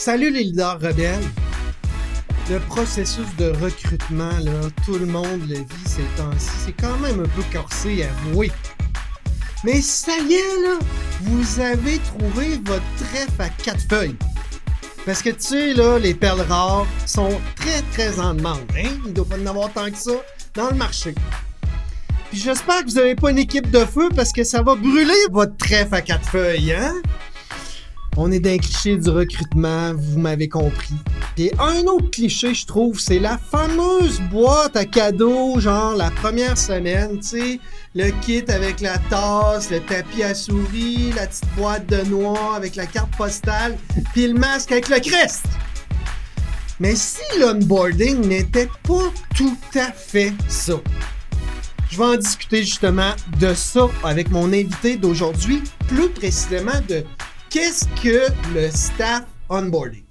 Salut les leaders rebelles. Le processus de recrutement, tout le monde le vit ces temps-ci. C'est quand même un peu corsé, avouez. Mais ça y est, là, vous avez trouvé votre trèfle à quatre feuilles. Parce que tu sais, là, les perles rares sont très, très en demande. Hein? Il ne doit pas en avoir tant que ça dans le marché. Puis j'espère que vous n'avez pas une équipe de feu parce que ça va brûler votre trèfle à quatre feuilles, hein? On est d'un cliché du recrutement, vous m'avez compris. Et un autre cliché, je trouve, c'est la fameuse boîte à cadeaux, genre la première semaine, tu sais, le kit avec la tasse, le tapis à souris, la petite boîte de noix avec la carte postale, puis le masque avec le crest. Mais si l'onboarding n'était pas tout à fait ça, je vais en discuter justement de ça avec mon invité d'aujourd'hui, plus précisément de Qu'est-ce que le staff onboarding?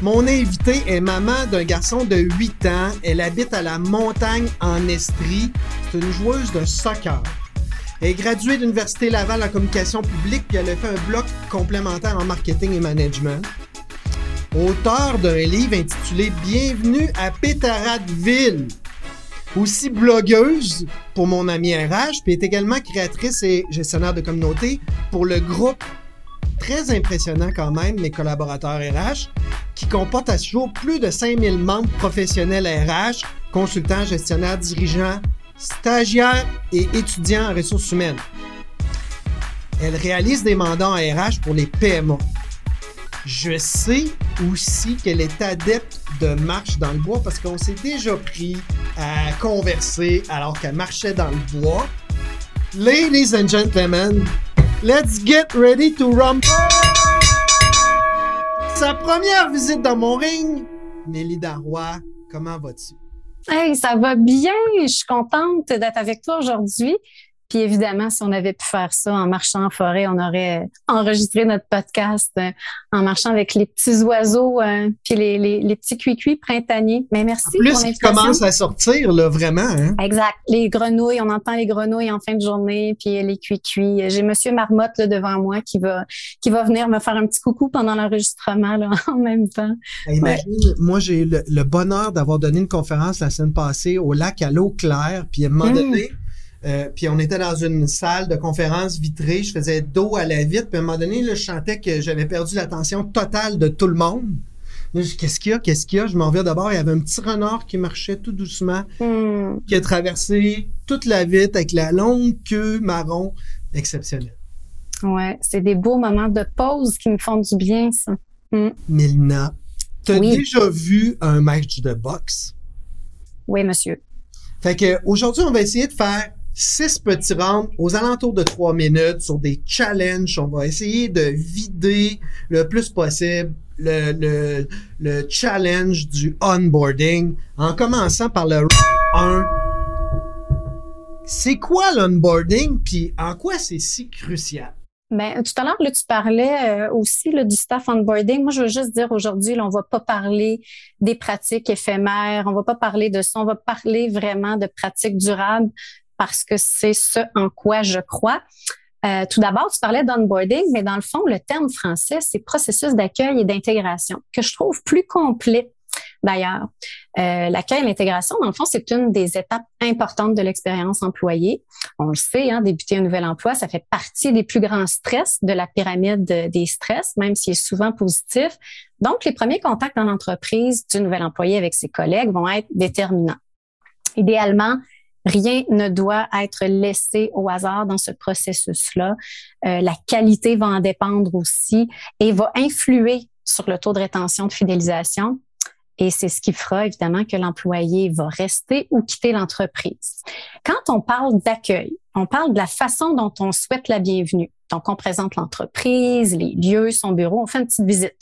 Mon invité est maman d'un garçon de 8 ans. Elle habite à la montagne en Estrie. C'est une joueuse de soccer. Elle est graduée de l'Université Laval en communication publique puis elle a fait un bloc complémentaire en marketing et management. Auteur d'un livre intitulé Bienvenue à Pétaradville. Aussi blogueuse pour mon ami RH, puis est également créatrice et gestionnaire de communauté pour le groupe très impressionnant quand même, mes collaborateurs RH, qui comportent à ce jour plus de 5000 membres professionnels RH, consultants, gestionnaires, dirigeants, stagiaires et étudiants en ressources humaines. Elle réalise des mandats en RH pour les PMA. Je sais aussi qu'elle est adepte de marche dans le bois parce qu'on s'est déjà pris à converser alors qu'elle marchait dans le bois. Ladies and gentlemen, Let's get ready to rumble! Sa première visite dans mon ring, Nelly Darrois, comment vas-tu? Hey, ça va bien. Je suis contente d'être avec toi aujourd'hui. Puis évidemment, si on avait pu faire ça en marchant en forêt, on aurait enregistré notre podcast euh, en marchant avec les petits oiseaux euh, puis les, les, les petits cuicuis printaniers. Mais merci en plus, pour commence à sortir, là, vraiment. Hein? Exact. Les grenouilles, on entend les grenouilles en fin de journée, puis les cuicuis. J'ai Monsieur Marmotte là, devant moi qui va qui va venir me faire un petit coucou pendant l'enregistrement là, en même temps. imagine, moi, j'ai eu le, bonheur d'avoir donné une conférence la semaine passée au lac à l'eau claire, puis à un moment mmh. Euh, puis on était dans une salle de conférence vitrée, je faisais dos à la vitre, puis à un moment donné, là, je sentais que j'avais perdu l'attention totale de tout le monde. Qu'est-ce qu'il y a? Qu'est-ce qu'il y a? Je m'en viens d'abord, il y avait un petit renard qui marchait tout doucement, hmm. qui a traversé toute la vitre avec la longue queue marron exceptionnelle. Ouais, c'est des beaux moments de pause qui me font du bien, ça. Mm. Milna, tu as déjà vu un match de boxe? Oui, monsieur. Fait que aujourd'hui, on va essayer de faire six petits rounds aux alentours de trois minutes sur des challenges. On va essayer de vider le plus possible le, le, le challenge du onboarding en commençant par le 1. C'est quoi l'onboarding puis en quoi c'est si crucial? Ben, tout à l'heure, tu parlais euh, aussi là, du staff onboarding. Moi, je veux juste dire aujourd'hui, on va pas parler des pratiques éphémères, on va pas parler de ça, on va parler vraiment de pratiques durables parce que c'est ce en quoi je crois. Euh, tout d'abord, tu parlais d'onboarding, mais dans le fond, le terme français, c'est processus d'accueil et d'intégration, que je trouve plus complet d'ailleurs. Euh, l'accueil et l'intégration, dans le fond, c'est une des étapes importantes de l'expérience employée. On le sait, hein, débuter un nouvel emploi, ça fait partie des plus grands stress de la pyramide des stress, même s'il est souvent positif. Donc, les premiers contacts dans l'entreprise du nouvel employé avec ses collègues vont être déterminants. Idéalement, Rien ne doit être laissé au hasard dans ce processus-là. Euh, la qualité va en dépendre aussi et va influer sur le taux de rétention de fidélisation. Et c'est ce qui fera évidemment que l'employé va rester ou quitter l'entreprise. Quand on parle d'accueil, on parle de la façon dont on souhaite la bienvenue. Donc, on présente l'entreprise, les lieux, son bureau, on fait une petite visite.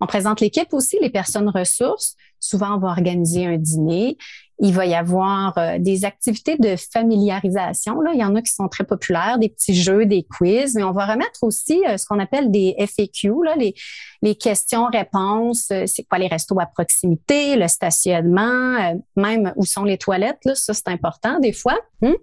On présente l'équipe aussi, les personnes ressources. Souvent, on va organiser un dîner. Il va y avoir euh, des activités de familiarisation. Là. Il y en a qui sont très populaires, des petits jeux, des quiz, mais on va remettre aussi euh, ce qu'on appelle des FAQ, là, les, questions-réponses. Euh, c'est quoi les restos à proximité, le stationnement, même où sont les toilettes. Là, ça, c'est important des fois. Hmm?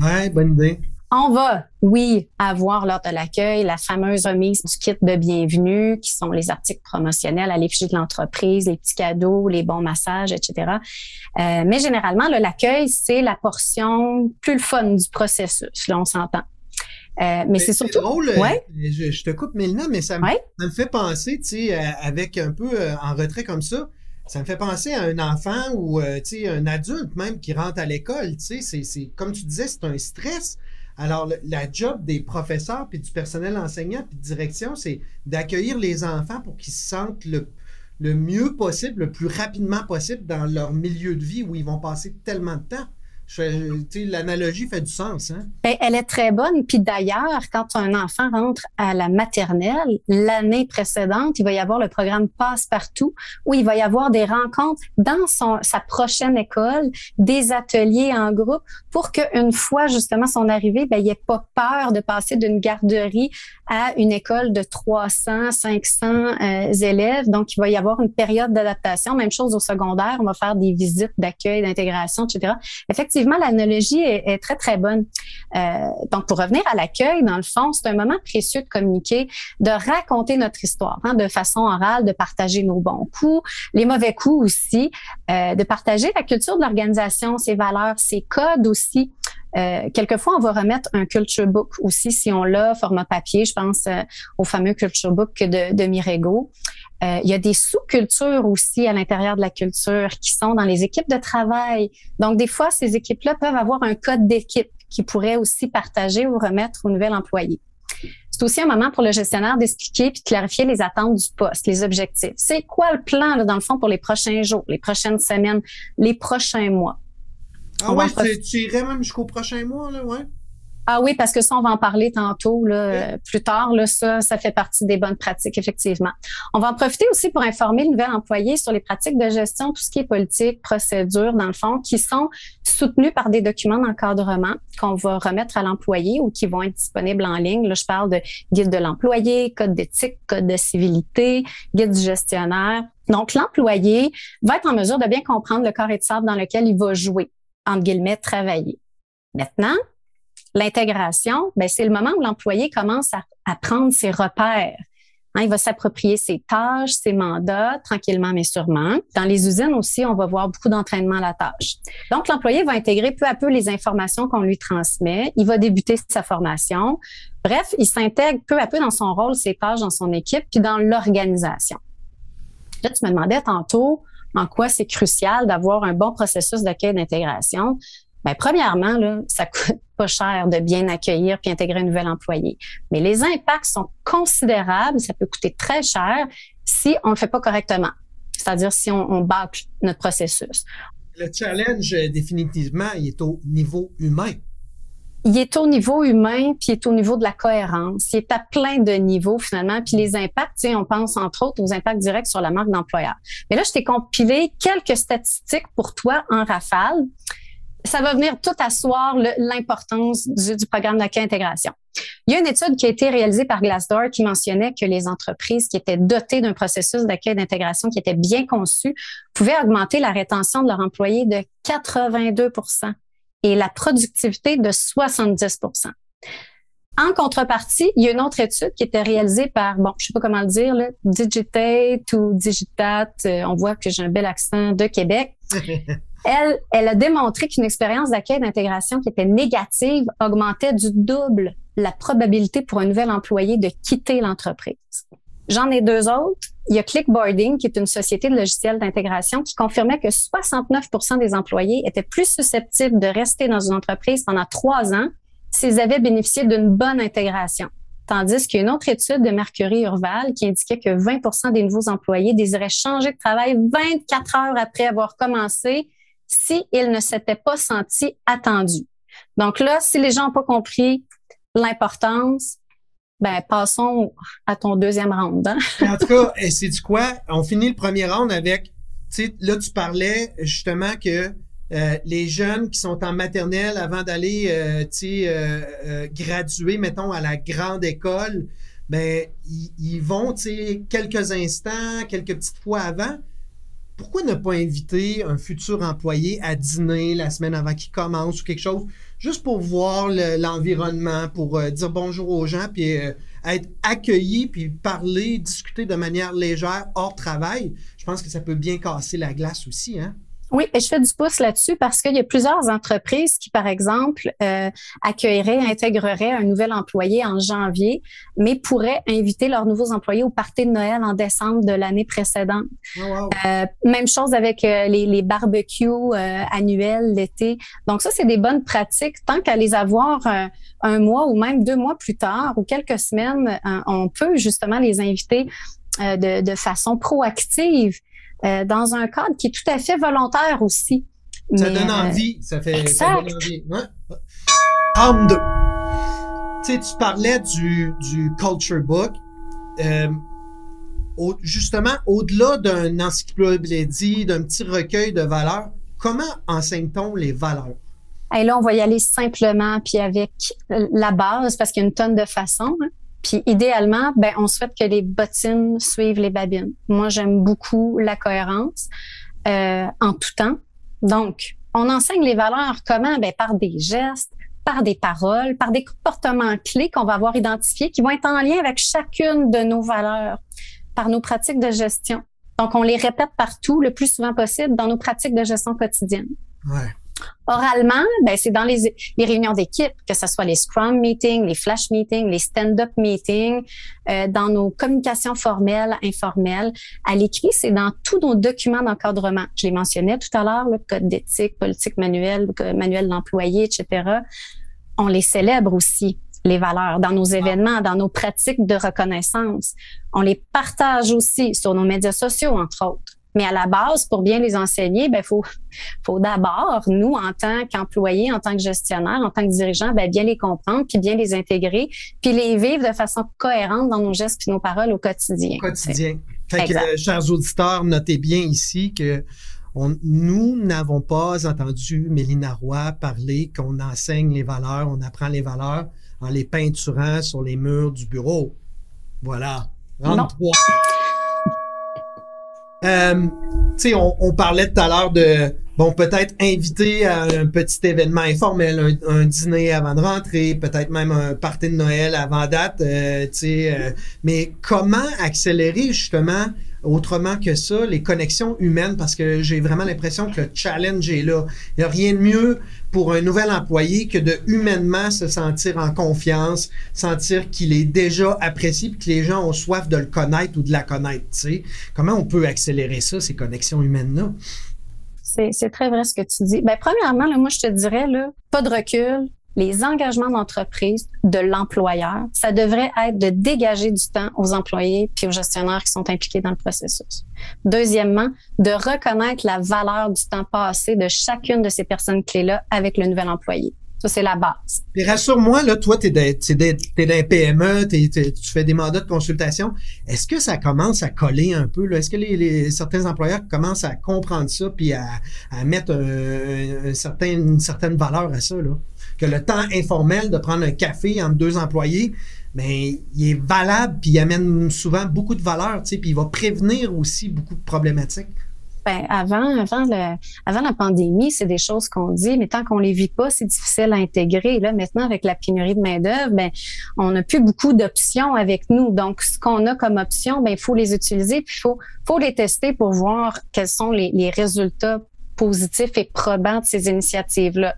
Ouais, bonne idée. On va, oui, avoir lors de l'accueil la fameuse remise du kit de bienvenue, qui sont les articles promotionnels à l'effigie de l'entreprise, les petits cadeaux, les bons massages, etc. Euh, mais généralement, l'accueil, c'est la portion plus le fun du processus. Là, on s'entend. Euh, mais c'est surtout drôle. Euh, ouais? Je, te coupe Mélina, mais ça me, ça me fait penser, tu sais, avec un peu en retrait comme ça, ça me fait penser à un enfant ou tu sais, un adulte même qui rentre à l'école. Tu sais, c'est comme tu disais, c'est un stress. Alors, la job des professeurs, puis du personnel enseignant, puis de direction, c'est d'accueillir les enfants pour qu'ils se sentent le, le mieux possible, le plus rapidement possible dans leur milieu de vie où ils vont passer tellement de temps. L'analogie fait du sens. Hein? Ben, elle est très bonne. Puis d'ailleurs, quand un enfant rentre à la maternelle, l'année précédente, il va y avoir le programme Passe-Partout où il va y avoir des rencontres dans son, sa prochaine école, des ateliers en groupe pour qu'une fois justement son arrivée, ben, il n'ait pas peur de passer d'une garderie à une école de 300, 500 euh, élèves. Donc, il va y avoir une période d'adaptation. Même chose au secondaire. On va faire des visites d'accueil, d'intégration, etc. Effectivement, effectivement, l'analogie est, très, très bonne. Euh, donc, pour revenir à l'accueil, dans le fond, c'est un moment précieux de communiquer, de raconter notre histoire hein, de façon orale, de partager nos bons coups, les mauvais coups aussi, euh, de partager la culture de l'organisation, ses valeurs, ses codes aussi. Euh, quelquefois, on va remettre un culture book aussi si on l'a, format papier. Je pense au fameux culture book de, de Mirego. Euh, il y a des sous-cultures aussi à l'intérieur de la culture qui sont dans les équipes de travail. Donc, des fois, ces équipes-là peuvent avoir un code d'équipe qui pourrait aussi partager ou remettre au nouvel employé. C'est aussi un moment pour le gestionnaire d'expliquer puis de clarifier les attentes du poste, les objectifs. C'est quoi le plan, là, dans le fond, pour les prochains jours, les prochaines semaines, les prochains mois? Ah ouais, tu irais même jusqu'au prochain mois, là, ouais? Ah oui, parce que ça, on va en parler tantôt, là, plus tard. Là, ça, ça fait partie des bonnes pratiques, effectivement. On va en profiter aussi pour informer le nouvel employé sur les pratiques de gestion, tout ce qui est politique, procédure, dans le fond, qui sont soutenus par des documents d'encadrement qu'on va remettre à l'employé ou qui vont être disponibles en ligne. Là, je parle de guide de l'employé, code d'éthique, code de civilité, guide du gestionnaire. Donc, l'employé va être en mesure de bien comprendre le corps et de sable dans lequel il va jouer, entre guillemets, travailler. Maintenant, L'intégration, ben, c'est le moment où l'employé commence à, prendre ses repères. Hein, il va s'approprier ses tâches, ses mandats, tranquillement mais sûrement. Dans les usines aussi, on va voir beaucoup d'entraînement à la tâche. Donc, l'employé va intégrer peu à peu les informations qu'on lui transmet. Il va débuter sa formation. Bref, il s'intègre peu à peu dans son rôle, ses tâches dans son équipe, puis dans l'organisation. Là, tu me demandais tantôt en quoi c'est crucial d'avoir un bon processus d'accueil d'intégration. Bien, premièrement, là, ça coûte pas cher de bien accueillir puis intégrer un nouvel employé. Mais les impacts sont considérables, ça peut coûter très cher si on le fait pas correctement. C'est-à-dire si on, on bâcle notre processus. Le challenge, définitivement, il est au niveau humain. Il est au niveau humain, puis il est au niveau de la cohérence. Il est à plein de niveaux finalement. Puis les impacts, on pense entre autres aux impacts directs sur la marque d'employeur. Mais là, je t'ai compilé quelques statistiques pour toi en rafale ça va venir tout asseoir l'importance du, programme d'accueil intégration. Il y a une étude qui a été réalisée par Glassdoor qui mentionnait que les entreprises qui étaient dotées d'un processus d'accueil d'intégration qui était bien conçu pouvaient augmenter la rétention de leurs employés de 82 et la productivité de 70% en contrepartie, il y a une autre étude qui était réalisée par, bon, je sais pas comment le dire, là, Digitate ou Digitat. Euh, on voit que j'ai un bel accent de Québec. Elle, elle a démontré qu'une expérience d'accueil d'intégration qui était négative augmentait du double la probabilité pour un nouvel employé de quitter l'entreprise. J'en ai deux autres. Il y a Clickboarding, qui est une société de logiciels d'intégration, qui confirmait que 69% des employés étaient plus susceptibles de rester dans une entreprise pendant trois ans s'ils avaient bénéficié d'une bonne intégration. Tandis qu'il autre étude de Mercury Urval qui indiquait que 20% des nouveaux employés désiraient changer de travail 24 heures après avoir commencé s'ils ne s'étaient pas sentis attendus. Donc là, si les gens n'ont pas compris l'importance, ben passons à ton deuxième round. Hein? en tout cas, c'est du quoi? On finit le premier round avec, tu sais, là tu parlais justement que euh, les jeunes qui sont en maternelle avant d'aller, euh, tu sais, euh, graduer, mettons, à la grande école, ben ils vont, tu sais, quelques instants, quelques petites fois avant pourquoi ne pas inviter un futur employé à dîner la semaine avant qu'il commence ou quelque chose, juste pour voir l'environnement, pour euh, dire bonjour aux gens, puis euh, être accueilli, puis parler, discuter de manière légère hors travail? Je pense que ça peut bien casser la glace aussi, hein? Oui, et je fais du pouce là-dessus parce qu'il y a plusieurs entreprises qui, par exemple, euh, accueilleraient, intégreraient un nouvel employé en janvier, mais pourraient inviter leurs nouveaux employés au party de Noël en décembre de l'année précédente. Oh, euh, même chose avec euh, les, les, barbecues euh, annuels l'été. Donc ça, c'est des bonnes pratiques. Tant qu'à les avoir un mois ou même deux mois plus tard ou quelques semaines, on peut justement les inviter de, de façon proactive euh, dans un cadre qui est tout à fait volontaire aussi. Ça donne euh, envie, ça fait ça donne envie. Ouais. Arme 2. Tu sais, tu parlais du, du culture book. Euh, au, justement, au-delà d'un encyclopédie, d'un petit recueil de valeurs, comment enseigne-t-on les valeurs? Et là, on va y aller simplement, puis avec la base, parce qu'il y a une tonne de façons. Hein. Puis idéalement, ben on souhaite que les bottines suivent les babines. Moi, j'aime beaucoup la cohérence euh, en tout temps. Donc, on enseigne les valeurs comment? Ben par des gestes, par des paroles, par des comportements clés qu'on va avoir identifiés qui vont être en lien avec chacune de nos valeurs, par nos pratiques de gestion. Donc, on les répète partout le plus souvent possible dans nos pratiques de gestion quotidienne. Ouais. Oralement, ben, c'est dans les, les réunions d'équipe, que ce soit les Scrum meetings, les Flash meetings, les Stand-up meetings, euh, dans nos communications formelles, informelles. À l'écrit, c'est dans tous nos documents d'encadrement. Je les mentionnais tout à l'heure, le code d'éthique, politique manuelle, manuel d'employé, etc. On les célèbre aussi les valeurs dans nos événements, dans nos pratiques de reconnaissance. On les partage aussi sur nos médias sociaux, entre autres. Mais à la base, pour bien les enseigner, ben faut, faut d'abord nous, en tant qu'employés, en tant que gestionnaires, en tant que dirigeants, ben bien les comprendre, puis bien les intégrer, puis les vivre de façon cohérente dans nos gestes puis nos paroles au quotidien. Au quotidien. Fait que, chers auditeurs, notez bien ici que nous n'avons pas entendu Mélina Roy parler qu'on enseigne les valeurs, on apprend les valeurs en les peinturant sur les murs du bureau. Voilà. 33. Euh, tu sais, on, on, parlait tout à l'heure de, bon, peut-être inviter à un petit événement informel, un, dîner avant de rentrer, peut-être même un party de Noël avant date, euh, tu sais. Euh, mais comment accélérer justement autrement que ça, les connexions humaines, parce que j'ai vraiment l'impression que le challenge est là. Il n'y a rien de mieux pour un nouvel employé que de humainement se sentir en confiance, sentir qu'il est déjà apprécié, puis que les gens ont soif de le connaître ou de la connaître. Tu sais. Comment on peut accélérer ça, ces connexions humaines-là? C'est très vrai ce que tu dis. Ben, premièrement, là, moi, je te dirais, là, pas de recul, les engagements d'entreprise de l'employeur, ça devrait être de dégager du temps aux employés puis aux gestionnaires qui sont impliqués dans le processus. Deuxièmement, de reconnaître la valeur du temps passé de chacune de ces personnes clés-là avec le nouvel employé. Ça, c'est la base. Rassure-moi, là, toi, tu es, dans un PME, tu fais des mandats de consultation. Est-ce que ça commence à coller un peu? Est-ce que les, certains employeurs commencent à comprendre ça puis à, mettre un, certain, une certaine valeur à ça? Là? Que le temps informel de prendre un café entre deux employés, mais il est valable puis il amène souvent beaucoup de valeur, tu sais, puis il va prévenir aussi beaucoup de problématiques. Ben, avant, avant, le, avant la pandémie, c'est des choses qu'on dit, mais tant qu'on les vit pas, c'est difficile à intégrer. Là, maintenant, avec la pénurie de main-d'œuvre, ben, on n'a plus beaucoup d'options avec nous. Donc, ce qu'on a comme option, ben, il faut les utiliser, puis il faut, faut les tester pour voir quels sont les, les résultats positifs et probants de ces initiatives-là.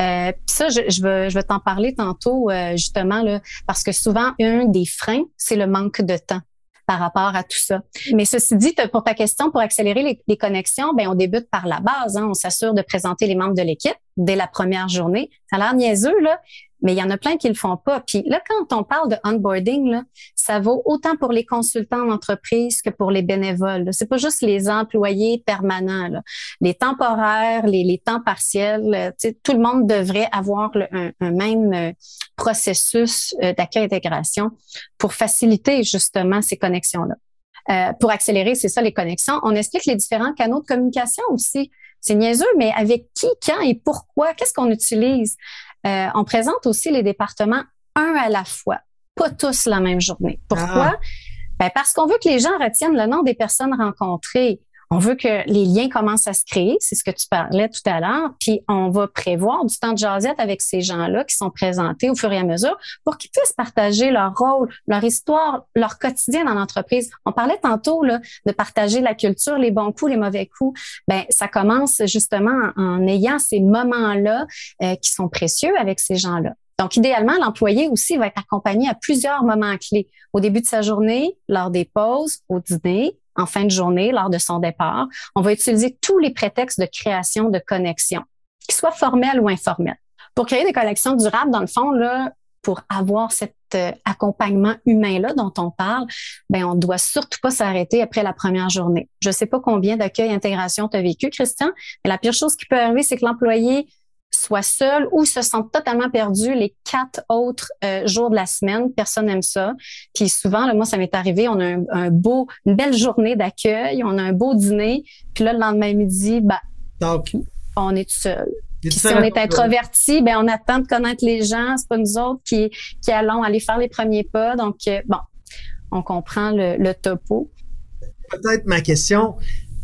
Euh, ça, je, je vais, je vais t'en parler tantôt euh, justement là, parce que souvent un des freins, c'est le manque de temps par rapport à tout ça. Mais ceci dit, pour ta question, pour accélérer les, les connexions, ben on débute par la base. Hein. On s'assure de présenter les membres de l'équipe dès la première journée. Ça a l'air niaiseux, là, mais il y en a plein qui le font pas. Puis là, quand on parle de onboarding, là, ça vaut autant pour les consultants d'entreprise que pour les bénévoles. C'est pas juste les employés permanents. Les temporaires, les, temps partiels, euh, tout le monde devrait avoir un, même euh, processus euh, d'accueil-intégration pour faciliter justement ces connexions-là. Pour accélérer, c'est ça les connexions. On explique les différents canaux de communication aussi. C'est niaiseux, mais avec qui, quand et pourquoi, qu'est-ce qu'on utilise? Euh, on présente aussi les départements un à la fois, pas tous la même journée. Pourquoi? Ah. Ben parce qu'on veut que les gens retiennent le nom des personnes rencontrées. On veut que les liens commencent à se créer, c'est ce que tu parlais tout à l'heure, puis on va prévoir du temps de jasette avec ces gens-là qui sont présentés au fur et à mesure pour qu'ils puissent partager leur rôle, leur histoire, leur quotidien dans l'entreprise. On parlait tantôt là, de partager la culture, les bons coups, les mauvais coups. Ben ça commence justement en, ayant ces moments-là euh, qui sont précieux avec ces gens-là. Donc, idéalement, l'employé aussi va être accompagné à plusieurs moments clés. Au début de sa journée, lors des pauses, au dîner, en fin de journée, lors de son départ. On va utiliser tous les prétextes de création de connexions, qu'ils soient formels ou informels. Pour créer des connexions durables, dans le fond, là, pour avoir cet euh, accompagnement humain-là dont on parle, ben on doit surtout pas s'arrêter après la première journée. Je sais pas combien d'accueil intégration tu as vécu, Christian, mais la pire chose qui peut arriver, c'est que l'employé soit seul ou se sentent totalement perdus les quatre autres euh, jours de la semaine. Personne n'aime ça. Puis souvent, là, moi, ça m'est arrivé, on a un, beau, une belle journée d'accueil, on a un beau dîner, puis là, le lendemain midi, bah, on est tout seul. Puis si on est introverti, ben on attend de connaître les gens. C'est pas nous autres qui, qui allons aller faire les premiers pas. Donc, euh, bon, on comprend le, le topo. Peut-être ma question,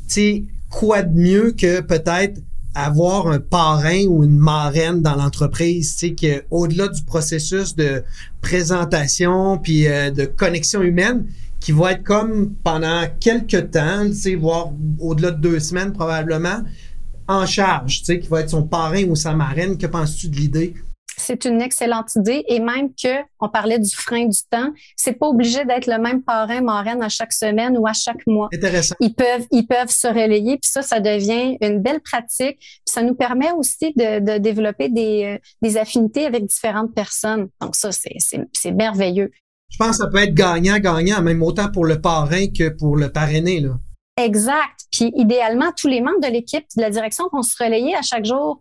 c'est quoi de mieux que peut-être avoir un parrain ou une marraine dans l'entreprise, tu sais, que au-delà du processus de présentation puis euh, de connexion humaine, qui va être comme pendant quelques temps, tu sais, voire au-delà de deux semaines probablement, en charge, tu sais, qui va être son parrain ou sa marraine. Que penses-tu de l'idée? C'est une excellente idée et même que on parlait du frein du temps, c'est pas obligé d'être le même parrain marraine à chaque semaine ou à chaque mois. Intéressant. Ils peuvent ils peuvent se relayer puis ça ça devient une belle pratique. Puis ça nous permet aussi de, de développer des, euh, des affinités avec différentes personnes. Donc ça c'est c'est merveilleux. Je pense que ça peut être gagnant-gagnant, même autant pour le parrain que pour le parrainé. Là. Exact. Puis idéalement, tous les membres de l'équipe de la direction vont se relayer à chaque jour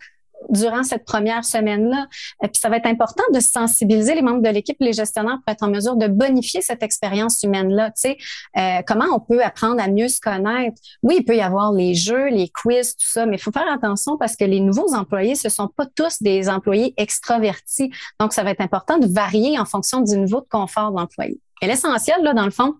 durant cette première semaine-là. Et puis ça va être important de sensibiliser les membres de l'équipe, les gestionnaires pour être en mesure de bonifier cette expérience humaine-là. Tu sais, euh, comment on peut apprendre à mieux se connaître? Oui, il peut y avoir les jeux, les quiz, tout ça, mais il faut faire attention parce que les nouveaux employés, ce sont pas tous des employés extravertis. Donc, ça va être important de varier en fonction du niveau de confort de l'employé. Et l'essentiel, là, dans le fond,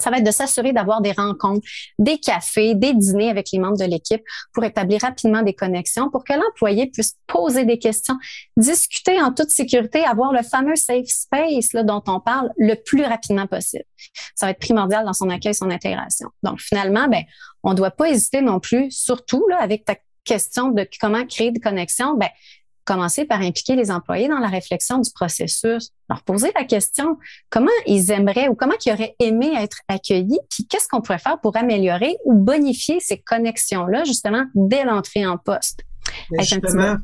ça va être de s'assurer d'avoir des rencontres, des cafés, des dîners avec les membres de l'équipe pour établir rapidement des connexions, pour que l'employé puisse poser des questions, discuter en toute sécurité, avoir le fameux safe space là, dont on parle le plus rapidement possible. Ça va être primordial dans son accueil, son intégration. Donc finalement, ben, on ne doit pas hésiter non plus, surtout là, avec ta question de comment créer des connexions, ben, commencer par impliquer les employés dans la réflexion du processus, leur poser la question comment ils aimeraient ou comment ils auraient aimé être accueillis, puis qu'est-ce qu'on pourrait faire pour améliorer ou bonifier ces connexions-là, justement, dès l'entrée en poste? justement,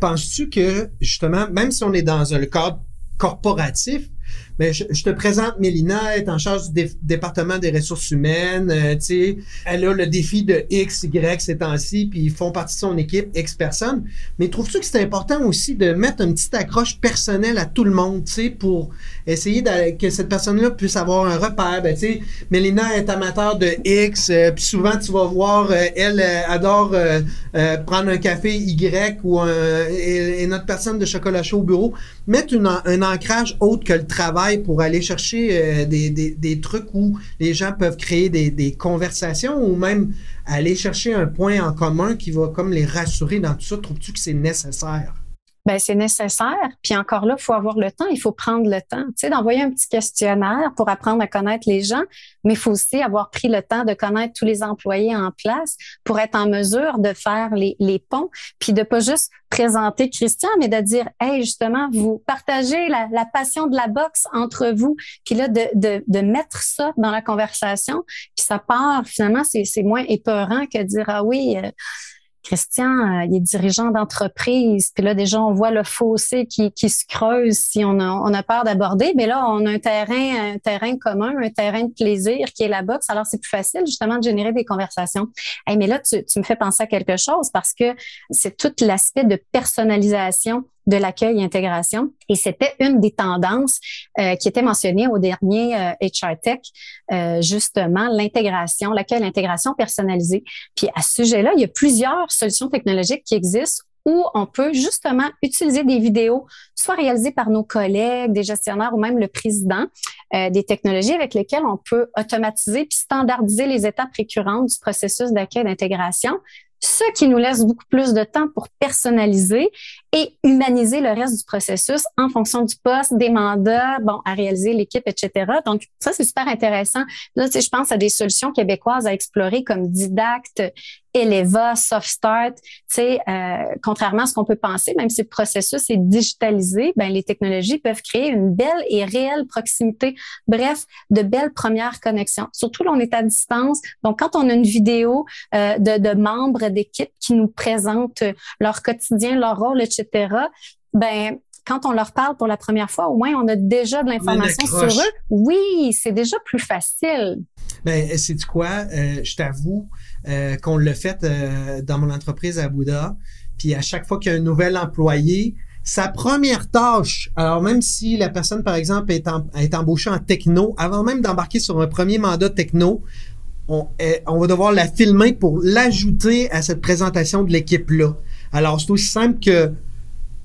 penses-tu que, justement, même si on est dans un cadre corporatif, mais je, te présente Mélina, elle est en charge du département des ressources humaines. Euh, tu elle a le défi de X, Y ces temps-ci, puis ils font partie de son équipe, X personnes. Mais trouves-tu que c'est important aussi de mettre une petite accroche personnelle à tout le monde, tu sais, pour essayer que cette personne-là puisse avoir un repère? Ben, tu sais, Mélina est amateur de X, euh, puis souvent tu vas voir, euh, elle adore prendre un café Y ou un, et, notre personne de chocolat chaud au bureau. Mettre un ancrage autre que le travail pour aller chercher euh, des, des, trucs où les gens peuvent créer des, des, conversations ou même aller chercher un point en commun qui va comme les rassurer dans tout ça. Trouves-tu que c'est nécessaire? Ben c'est nécessaire. Puis encore là, il faut avoir le temps, il faut prendre le temps, tu sais, d'envoyer un petit questionnaire pour apprendre à connaître les gens, mais il faut aussi avoir pris le temps de connaître tous les employés en place pour être en mesure de faire les, les ponts, puis de pas juste présenter Christian, mais de dire, hey, justement, vous partagez la, la passion de la boxe entre vous, puis là, de, de, de mettre ça dans la conversation, puis ça part, finalement, c'est moins épeurant que de dire, ah oui, euh, Christian, euh, il est dirigeant d'entreprise, puis là déjà on voit le fossé qui, se creuse si on a, on a peur d'aborder, mais là on a un terrain, un terrain commun, un terrain de plaisir qui est la boxe. Alors c'est plus facile justement de générer des conversations. Hey, mais là tu, tu me fais penser à quelque chose parce que c'est tout l'aspect de personnalisation de l'accueil et intégration. Et c'était une des tendances euh, qui était mentionnée au dernier euh, HR Tech, euh, justement, l'intégration, l'accueil l'intégration personnalisée. Puis à ce sujet-là, il y a plusieurs solutions technologiques qui existent où on peut justement utiliser des vidéos, soit réalisées par nos collègues, des gestionnaires ou même le président, euh, des technologies avec lesquelles on peut automatiser puis standardiser les étapes récurrentes du processus d'accueil d'intégration ce qui nous laisse beaucoup plus de temps pour personnaliser et humaniser le reste du processus en fonction du poste, des mandats, bon, à réaliser l'équipe, etc. Donc, ça, c'est super intéressant. Là, tu je pense à des solutions québécoises à explorer comme Didacte, Eleva, SoftStart, tu sais, euh, contrairement à ce qu'on peut penser, même si le processus est digitalisé, ben les technologies peuvent créer une belle et réelle proximité. Bref, de belles premières connexions. Surtout là, on est à distance. Donc, quand on a une vidéo euh, de, de membres d'équipe qui nous présentent leur quotidien, leur rôle, etc., ben quand on leur parle pour la première fois, au moins on a déjà de l'information sur eux. Oui, c'est déjà plus facile. Ben, c'est quoi? Euh, je t'avoue euh, qu'on l'a fait euh, dans mon entreprise à Bouddha. Puis à chaque fois qu'il y a un nouvel employé, sa première tâche, alors même si la personne, par exemple, est, est embauchée en techno, avant même d'embarquer sur un premier mandat techno, on, on va devoir la filmer pour l'ajouter à cette présentation de l'équipe-là. Alors, c'est aussi simple que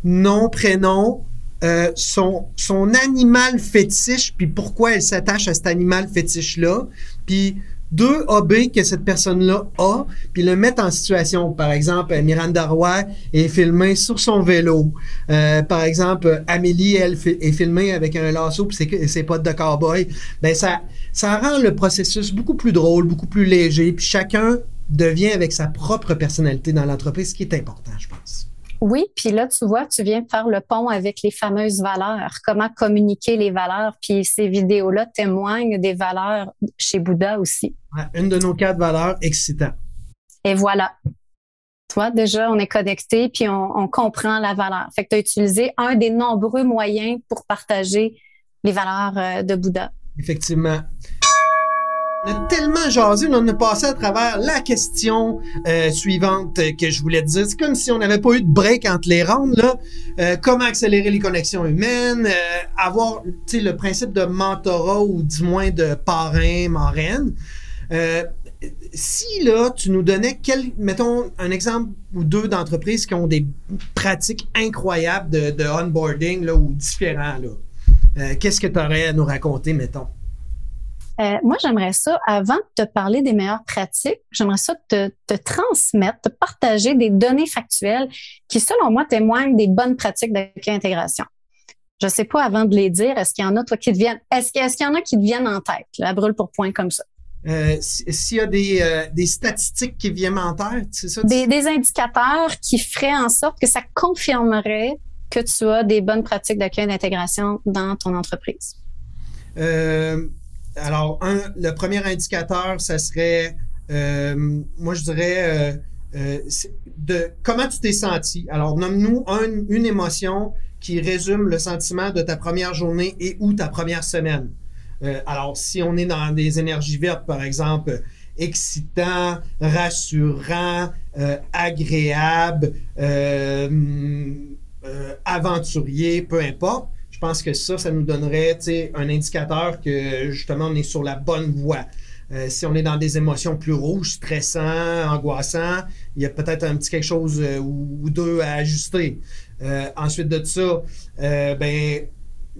nom, prénom, euh, son, son animal fétiche, puis pourquoi elle s'attache à cet animal fétiche-là, puis deux AB que cette personne-là a, puis le mettre en situation. Par exemple, Miranda Roy est filmée sur son vélo. Euh, par exemple, Amélie, elle, est filmée avec un lasso puis ses, ses potes de cowboy. Ben ça, ça rend le processus beaucoup plus drôle, beaucoup plus léger, puis chacun devient avec sa propre personnalité dans l'entreprise, ce qui est important, je pense. Oui, puis là, tu vois, tu viens faire le pont avec les fameuses valeurs, comment communiquer les valeurs, puis ces vidéos-là témoignent des valeurs chez Bouddha aussi. une de nos quatre valeurs, excitant. Et voilà. Toi, déjà, on est connecté, puis on, on comprend la valeur. Fait que tu as utilisé un des nombreux moyens pour partager les valeurs euh, de Bouddha. Effectivement. On a tellement jasé, on a passé à travers la question euh, suivante que je voulais te dire. C'est comme si on n'avait pas eu de break entre les rounds. Là. Euh, comment accélérer les connexions humaines, euh, avoir le principe de mentorat ou du moins de parrain, marraine. si là, tu nous donnais, quel, mettons, un exemple ou deux d'entreprises qui ont des pratiques incroyables de, de onboarding là, ou différents, là, qu'est-ce que tu aurais à nous raconter, mettons? Euh, moi, j'aimerais ça, avant de te parler des meilleures pratiques, j'aimerais ça te, te transmettre, te partager des données factuelles qui, selon moi, témoignent des bonnes pratiques d'accueil intégration. Je sais pas avant de les dire, est-ce qu'il y en a, toi, qui te viennent, est-ce qu'il y en a qui te viennent en tête, là, brûle pour point comme ça? Euh, S'il y a des, euh, des, statistiques qui viennent en tête, c'est ça? Des, des, indicateurs qui feraient en sorte que ça confirmerait que tu as des bonnes pratiques d'accueil d'intégration dans ton entreprise. Euh, alors, le premier indicateur, ça serait, euh, moi je dirais, euh, euh, de comment tu t'es senti? Alors, nomme-nous une émotion qui résume le sentiment de ta première journée et ou ta première semaine. alors, si on est dans des énergies vertes, par exemple, excitant, rassurant, agréable, aventurier, peu importe je pense que ça, ça nous donnerait un indicateur que justement on est sur la bonne voie. Euh, si on est dans des émotions plus rouges, stressant, angoissant, il y a peut-être un petit quelque chose euh, ou, deux à ajuster. Euh, ensuite de ça, ben,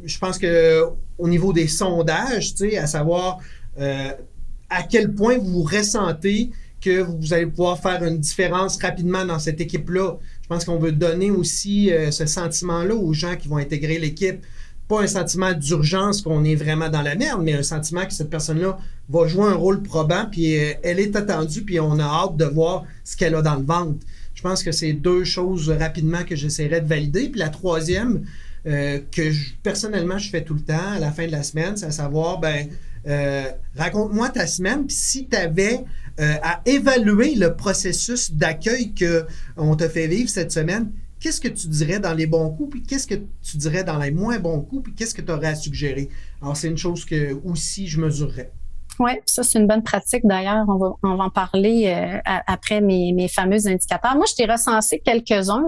je pense que au niveau des sondages, à savoir à quel point vous ressentez que vous allez pouvoir faire une différence rapidement dans cette équipe-là. Je pense qu'on veut donner aussi euh, ce sentiment-là aux gens qui vont intégrer l'équipe. Pas un sentiment d'urgence qu'on est vraiment dans la merde, mais un sentiment que cette personne-là va jouer un rôle probant, puis euh, elle est attendue, puis on a hâte de voir ce qu'elle a dans le ventre. Je pense que c'est deux choses rapidement que j'essaierai de valider. Puis la troisième, euh, que personnellement je fais tout le temps à la fin de la semaine, c'est à savoir, ben, raconte-moi ta semaine, puis si tu avais euh, à évaluer le processus d'accueil qu'on te fait vivre cette semaine, qu'est-ce que tu dirais dans les bons coups, puis qu'est-ce que tu dirais dans les moins bons coups, puis qu'est-ce que tu aurais à suggérer? Alors, c'est une chose que aussi je mesurerais. Oui, ça, c'est une bonne pratique. D'ailleurs, on va, en parler euh, après mes, mes fameux indicateurs. Moi, je t'ai recensé quelques-uns.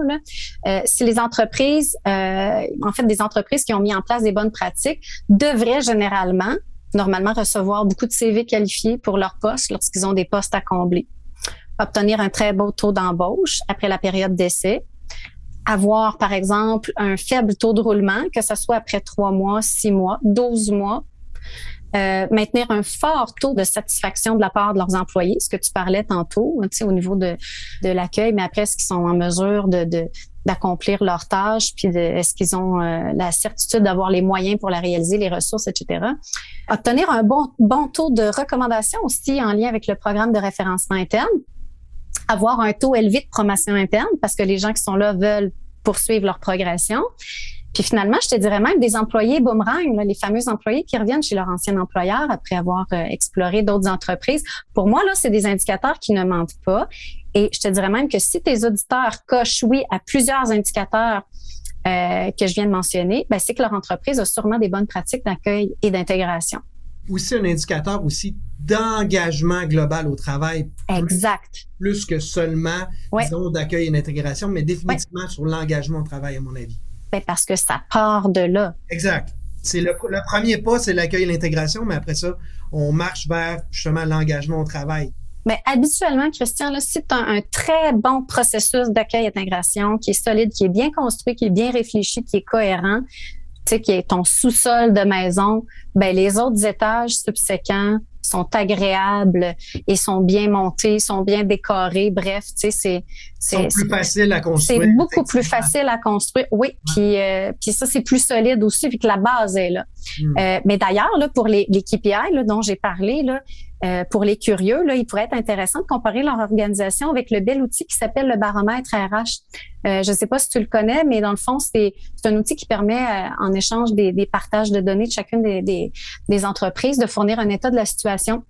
Euh, si les entreprises, en fait, des entreprises qui ont mis en place des bonnes pratiques devraient généralement normalement recevoir beaucoup de CV qualifiés pour leur poste lorsqu'ils ont des postes à combler. Obtenir un très beau taux d'embauche après la période d'essai. avoir, par exemple, un faible taux de roulement, que ce soit après trois mois, six mois, douze mois, euh, maintenir un fort taux de satisfaction de la part de leurs employés, ce que tu parlais tantôt, tu sais, au niveau de, de l'accueil, mais après, est-ce qu'ils sont en mesure de, de d'accomplir leurs tâches, puis est-ce qu'ils ont euh, la certitude d'avoir les moyens pour la réaliser, les ressources, etc. Obtenir un bon, bon taux de recommandation aussi en lien avec le programme de référencement interne. Avoir un taux élevé de promotion interne parce que les gens qui sont là veulent poursuivre leur progression. Puis finalement, je te dirais même des employés boomerang, les fameux employés qui reviennent chez leur ancien employeur après avoir euh, exploré d'autres entreprises. Pour moi, là, c'est des indicateurs qui ne mentent pas. Et je te dirais même que si tes auditeurs cochent oui à plusieurs indicateurs euh, que je viens de mentionner, ben, c'est que leur entreprise a sûrement des bonnes pratiques d'accueil et d'intégration. Aussi un indicateur aussi d'engagement global au travail. Exact. Plus que seulement, disons, d'accueil et d'intégration, mais définitivement sur l'engagement au travail, à mon avis. Ben, parce que ça part de là. Exact. C'est le, premier pas, c'est l'accueil et l'intégration, mais après ça, on marche vers justement l'engagement au travail. Mais habituellement, Christian, là, si tu as un très bon processus d'accueil et d'intégration qui est solide, qui est bien construit, qui est bien réfléchi, qui est cohérent, tu sais, qui est ton sous-sol de maison, ben les autres étages subséquents sont agréables et sont bien montés, sont bien décorés. Bref, tu sais, c'est c'est plus facile à construire. C'est beaucoup plus facile à construire. Oui, puis euh, puis ça c'est plus solide aussi vu que la base est là. Hmm. Euh, mais d'ailleurs là pour les, les KPI là, dont j'ai parlé là, euh, pour les curieux, là, il pourrait être intéressant de comparer leur organisation avec le bel outil qui s'appelle le baromètre RH. Euh, je ne sais pas si tu le connais, mais dans le fond, c'est un outil qui permet, euh, en échange des, partages de données de chacune des entreprises, de fournir un état de la situation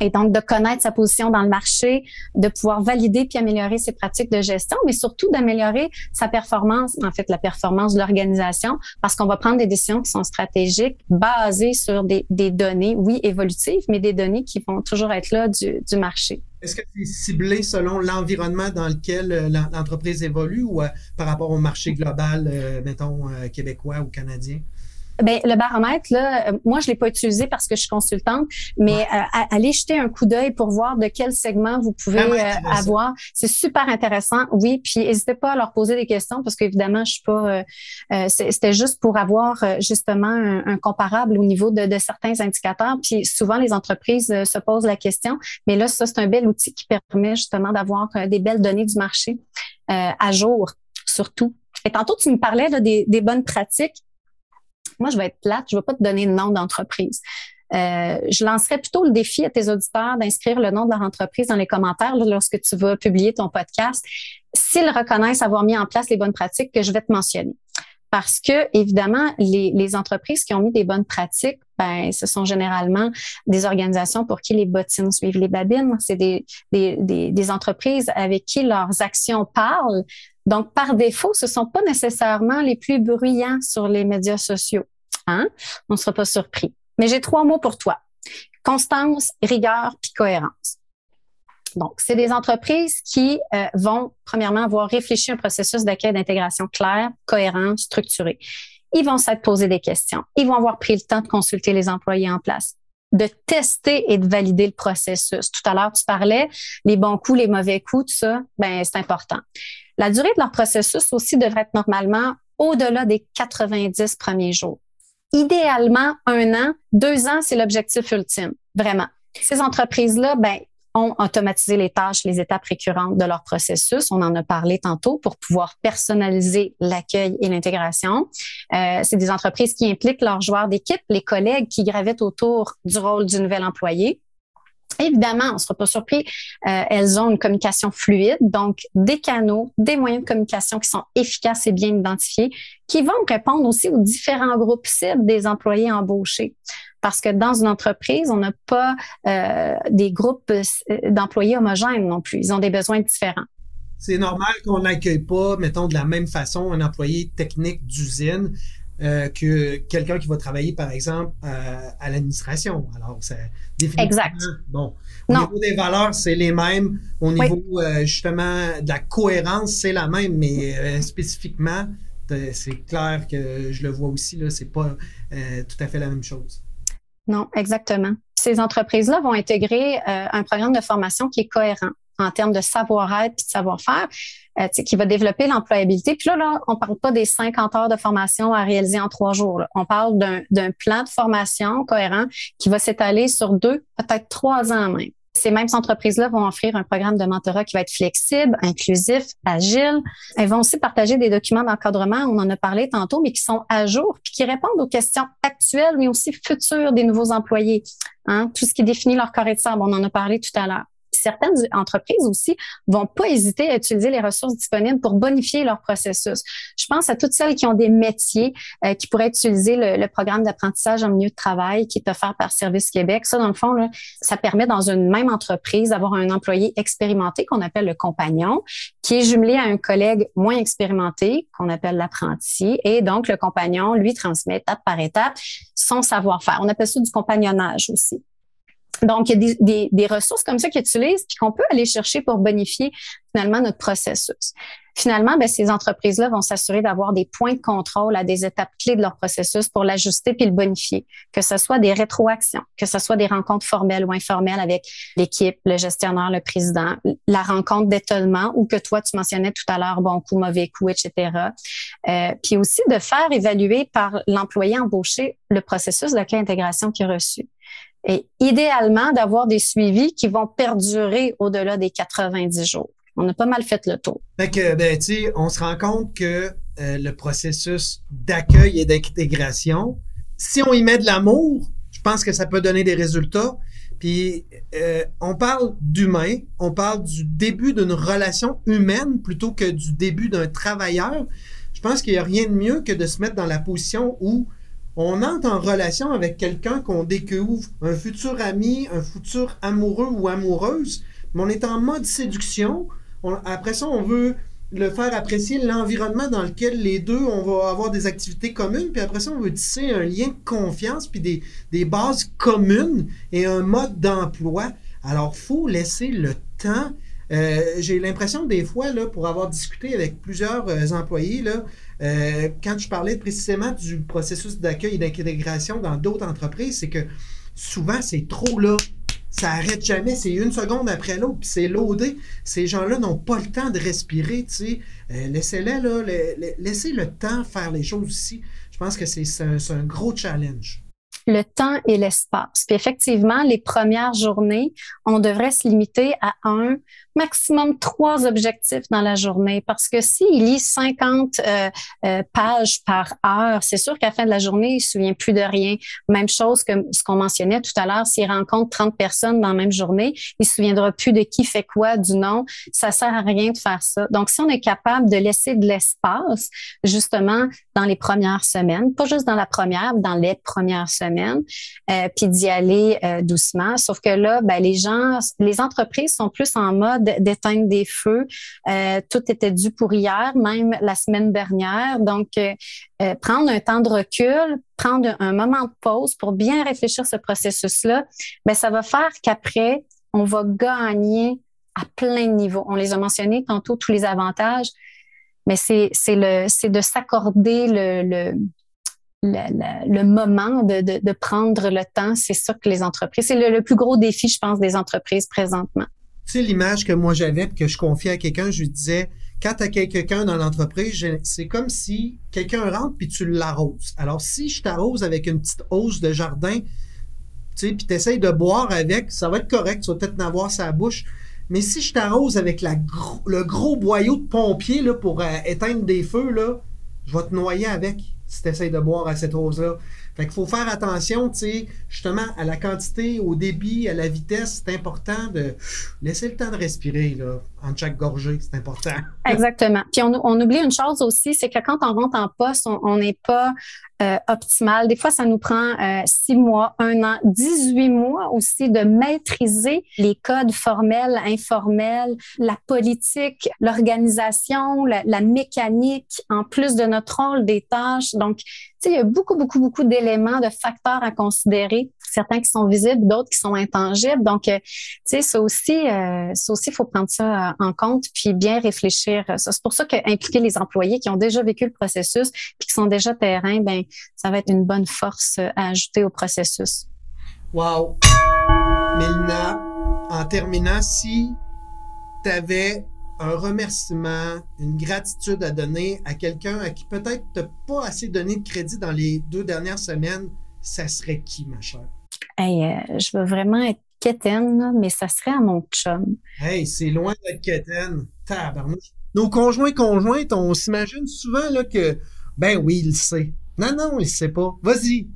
et donc de connaître sa position dans le marché, de pouvoir valider puis améliorer ses pratiques de gestion, mais surtout d'améliorer sa performance, en fait la performance de l'organisation, parce qu'on va prendre des décisions qui sont stratégiques, basées sur des, données, oui, évolutives, mais des données qui vont toujours être là du, marché. Est-ce que c'est ciblé selon l'environnement dans lequel euh, l'entreprise évolue ou euh, par rapport au marché global, euh, mettons, québécoois ou canadien? Ben, le baromètre, là, euh, moi, je l'ai pas utilisé parce que je suis consultante, mais euh, allez jeter un coup d'œil pour voir de quel segment vous pouvez euh, avoir. C'est super intéressant, oui. Puis n'hésitez pas à leur poser des questions parce qu'évidemment, je suis pas. C'était juste pour avoir justement un, comparable au niveau de, de, certains indicateurs. Puis souvent, les entreprises se posent la question, mais là, ça, c'est un bel outil qui permet justement d'avoir des belles données du marché à jour, surtout. Et tantôt, tu me parlais là, des, des bonnes pratiques moi, je vais être plate, je ne vais pas te donner le nom d'entreprise. Euh, je lancerai plutôt le défi à tes auditeurs d'inscrire le nom de leur entreprise dans les commentaires lorsque tu vas publier ton podcast, s'ils reconnaissent avoir mis en place les bonnes pratiques que je vais te mentionner. Parce que, évidemment, les, entreprises qui ont mis des bonnes pratiques, ben, ce sont généralement des organisations pour qui les bottines suivent les babines. C'est des, des entreprises avec qui leurs actions parlent, donc, par défaut, ce sont pas nécessairement les plus bruyants sur les médias sociaux. Hein? On ne sera pas surpris. Mais j'ai trois mots pour toi. Constance, rigueur, puis cohérence. Donc, c'est des entreprises qui euh, vont, premièrement, avoir réfléchi un processus d'accueil d'intégration clair, cohérent, structuré. Ils vont s'être posé des questions. Ils vont avoir pris le temps de consulter les employés en place de tester et de valider le processus. Tout à l'heure, tu parlais les bons coups, les mauvais coups, tout ça, ben c'est important. La durée de leur processus aussi devrait être normalement au-delà des 90 premiers jours. Idéalement, un an, deux ans, c'est l'objectif ultime, vraiment. Ces entreprises-là, ben, ont automatisé les tâches, les étapes récurrentes de leur processus. On en a parlé tantôt pour pouvoir personnaliser l'accueil et l'intégration. Euh, c'est des entreprises qui impliquent leurs joueurs d'équipe, les collègues qui gravitent autour du rôle du nouvel employé. Évidemment, on ne sera pas surpris, euh, elles ont une communication fluide, donc des canaux, des moyens de communication qui sont efficaces et bien identifiés, qui vont répondre aussi aux différents groupes cibles des employés embauchés parce que dans une entreprise, on n'a pas euh, des groupes euh, d'employés homogènes non plus. Ils ont des besoins différents. C'est normal qu'on n'accueille pas, mettons, de la même façon un employé technique d'usine euh, que quelqu'un qui va travailler, par exemple, à l'administration. Alors, c'est définitivement... Exact. Bon. Au niveau des valeurs, c'est les mêmes. Au niveau, justement, de la cohérence, c'est la même, mais spécifiquement, c'est clair que je le vois aussi, là, c'est pas tout à fait la même chose. Non, exactement. Ces entreprises-là vont intégrer euh, un programme de formation qui est cohérent. En termes de savoir-être puis de savoir-faire, euh, qui va développer l'employabilité. Puis là, là, on parle pas des 50 heures de formation à réaliser en trois jours. On parle d'un plan de formation cohérent qui va s'étaler sur deux, peut-être trois ans même. Ces mêmes entreprises-là vont offrir un programme de mentorat qui va être flexible, inclusif, agile. Elles vont aussi partager des documents d'encadrement, on en a parlé tantôt, mais qui sont à jour puis qui répondent aux questions actuelles, mais aussi futures des nouveaux employés. Hein? Tout ce qui définit leur sable, on en a parlé tout à l'heure certaines entreprises aussi vont pas hésiter à utiliser les ressources disponibles pour bonifier leur processus. Je pense à toutes celles qui ont des métiers euh, qui pourraient utiliser le, programme d'apprentissage en milieu de travail qui est offert par Service Québec. Ça, dans le fond, ça permet dans une même entreprise d'avoir un employé expérimenté qu'on appelle le compagnon, qui est jumelé à un collègue moins expérimenté qu'on appelle l'apprenti. Et donc, le compagnon, lui, transmet étape par étape son savoir-faire. On appelle ça du compagnonnage aussi. Donc, il y a des, ressources comme ça qu'ils utilisent puis qu'on peut aller chercher pour bonifier finalement notre processus. Finalement, ben, ces entreprises-là vont s'assurer d'avoir des points de contrôle à des étapes clés de leur processus pour l'ajuster puis le bonifier, que ce soit des rétroactions, que ce soit des rencontres formelles ou informelles avec l'équipe, le gestionnaire, le président, la rencontre d'étonnement ou que toi, tu mentionnais tout à l'heure, bon coup, mauvais coup, etc. Euh, puis aussi de faire évaluer par l'employé embauché le processus d'accueil-intégration qui est reçu et idéalement d'avoir des suivis qui vont perdurer au-delà des 90 jours. On a pas mal fait le tour. Fait que, ben, on se rend compte que euh, le processus d'accueil et d'intégration, si on y met de l'amour, je pense que ça peut donner des résultats. Puis, euh, on parle d'humain, on parle du début d'une relation humaine plutôt que du début d'un travailleur. Je pense qu'il n'y a rien de mieux que de se mettre dans la position où on entre en relation avec quelqu'un qu'on découvre, un futur ami, un futur amoureux ou amoureuse, mais on est en mode séduction. après ça, on veut le faire apprécier l'environnement dans lequel les deux, on va avoir des activités communes, puis après ça, on veut tisser un lien de confiance, puis des, des bases communes et un mode d'emploi. Alors, faut laisser le temps euh, j'ai l'impression des fois, là, pour avoir discuté avec plusieurs euh, employés, là, euh, quand je parlais précisément du processus d'accueil et d'intégration dans d'autres entreprises, c'est que souvent c'est trop là. Ça arrête jamais, c'est une seconde après l'autre, puis c'est loadé. Ces gens-là n'ont pas le temps de respirer, tu sais. laissez-les, là, laissez le temps faire les choses aussi. Je pense que c'est un gros challenge le temps et l'espace. Puis effectivement, les premières journées, on devrait se limiter à un, maximum trois objectifs dans la journée. Parce que s'il lit 50 euh, euh, pages par heure, c'est sûr qu'à la fin de la journée, il se souvient plus de rien. Même chose que ce qu'on mentionnait tout à l'heure, s'il rencontre 30 personnes dans la même journée, il se souviendra plus de qui fait quoi, du nom. Ça sert à rien de faire ça. Donc, si on est capable de laisser de l'espace, justement, dans les premières semaines, pas juste dans la première, dans les premières semaines, euh, puis d'y aller euh, doucement. Sauf que là, ben, les gens, les entreprises sont plus en mode d'éteindre des feux. Euh, tout était dû pour hier, même la semaine dernière. Donc, euh, euh, prendre un temps de recul, prendre un moment de pause pour bien réfléchir ce processus-là, ben ça va faire qu'après, on va gagner à plein de niveaux. On les a mentionnés tantôt, tous les avantages, mais c'est de s'accorder le, le le, moment de, de, de, prendre le temps, c'est ça que les entreprises, c'est le, le, plus gros défi, je pense, des entreprises présentement. Tu sais, l'image que moi j'avais, que je confiais à quelqu'un, je lui disais, quand tu as quelqu'un dans l'entreprise, c'est comme si quelqu'un rentre puis tu l'arroses. Alors, si je t'arrose avec une petite hausse de jardin, tu sais, puis tu essayes de boire avec, ça va être correct, tu vas peut-être en avoir sa bouche. Mais si je t'arrose avec le gros boyau de pompier là, pour euh, éteindre des feux, là, je vais te noyer avec si tu essayes de boire à cette hausse-là. Fait qu'il faut faire attention, tu sais, justement, à la quantité, au débit, à la vitesse. C'est important de laisser le temps de respirer, là, en chaque gorgée. C'est important. Exactement. Puis on, on, oublie une chose aussi, c'est que quand on rentre en poste, on n'est pas euh, optimal. Des fois, ça nous prend euh, six mois, un an, 18 mois aussi de maîtriser les codes formels, informels, la politique, l'organisation, la, mécanique, en plus de notre rôle des tâches. Donc, tu sais, il y a beaucoup, beaucoup, beaucoup d'éléments, de facteurs à considérer. Certains qui sont visibles, d'autres qui sont intangibles. Donc, euh, tu sais, ça aussi, euh, ça aussi, faut prendre ça en compte puis bien réfléchir. C'est pour ça qu'impliquer les employés qui ont déjà vécu le processus puis qui sont déjà terrain, ben ça va être une bonne force à ajouter au processus. Wow! Mélina, en terminant, si tu avais un remerciement, une gratitude à donner à quelqu'un à qui peut-être tu pas assez donné de crédit dans les deux dernières semaines, ça serait qui, ma chère? Hey, euh, je veux vraiment être quétaine, mais ça serait à mon chum. Hey, c'est loin d'être quétaine. Tabarnouche. Nos conjoints conjointes, on s'imagine souvent là, que, ben oui, il sait. Non, non, il le sait pas. Vas-y.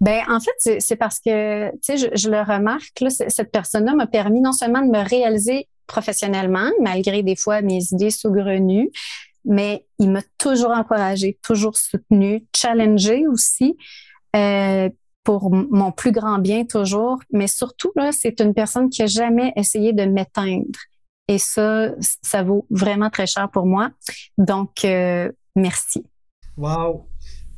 Ben, en fait, c'est parce que, tu sais, je, je, le remarque, là, cette personne-là m'a permis non seulement de me réaliser professionnellement, malgré des fois mes idées saugrenues, mais il m'a toujours encouragé, toujours soutenu, challengé aussi. Euh, pour mon plus grand bien toujours, mais surtout là, c'est une personne qui a jamais essayé de m'éteindre. Et ça, ça vaut vraiment très cher pour moi. Donc, euh, merci. Wow,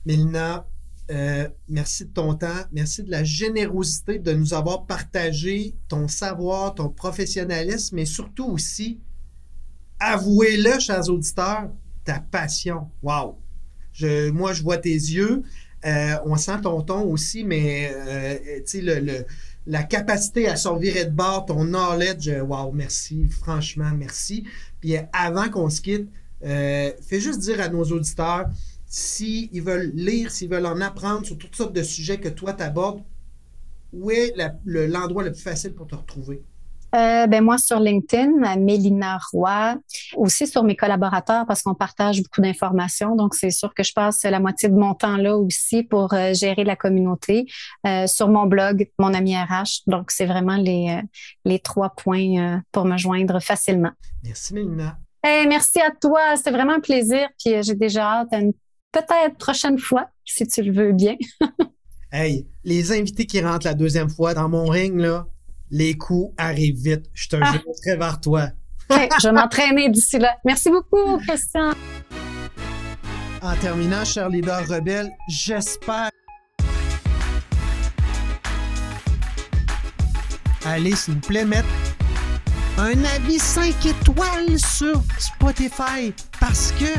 Mélina, euh, merci de ton temps, merci de la générosité de nous avoir partagé ton savoir, ton professionnalisme, mais surtout aussi, avouez-le, chers auditeurs, ta passion. Wow. Je, moi, je vois tes yeux. Euh, on sent ton ton aussi, mais euh, sais, le, la capacité à survivre de bord, ton knowledge, wow, merci, franchement, merci. Puis avant qu'on se quitte, fais juste dire à nos auditeurs s'ils veulent lire, s'ils veulent en apprendre sur toutes sortes de sujets que toi t'abordes, où est l'endroit le plus facile pour te retrouver? Euh, ben moi sur LinkedIn, Mélina Roy, aussi sur mes collaborateurs parce qu'on partage beaucoup d'informations. Donc c'est sûr que je passe la moitié de mon temps là aussi pour euh, gérer la communauté. Euh, sur mon blog, mon ami RH. Donc c'est vraiment les les trois points pour me joindre facilement. Merci Mélina. Hey, merci à toi, c'était vraiment un plaisir. Puis j'ai déjà hâte à une peut-être prochaine fois si tu le veux bien. hey, les invités qui rentrent la deuxième fois dans mon ring là les coups arrivent vite. Je te ah. très vers toi. je vais m'entraîner d'ici là. Merci beaucoup, Christian. En terminant, cher leader rebelle, j'espère. Allez, s'il vous plaît, mettre un avis 5 étoiles sur Spotify parce que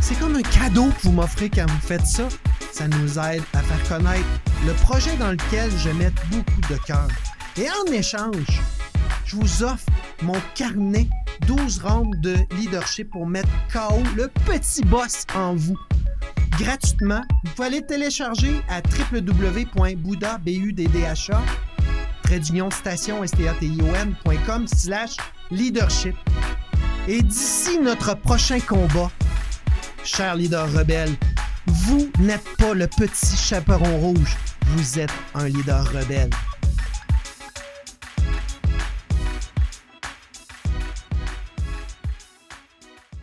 c'est comme un cadeau que vous m'offrez quand vous faites ça. Ça nous aide à faire connaître le projet dans lequel je mets beaucoup de cœur. Et en échange, je vous offre mon carnet 12 rounds de leadership pour mettre KO le petit boss en vous. Gratuitement, vous pouvez aller télécharger à www.bouddha slash leadership. Et d'ici notre prochain combat, cher leader rebelle, vous n'êtes pas le petit chaperon rouge, vous êtes un leader rebelle.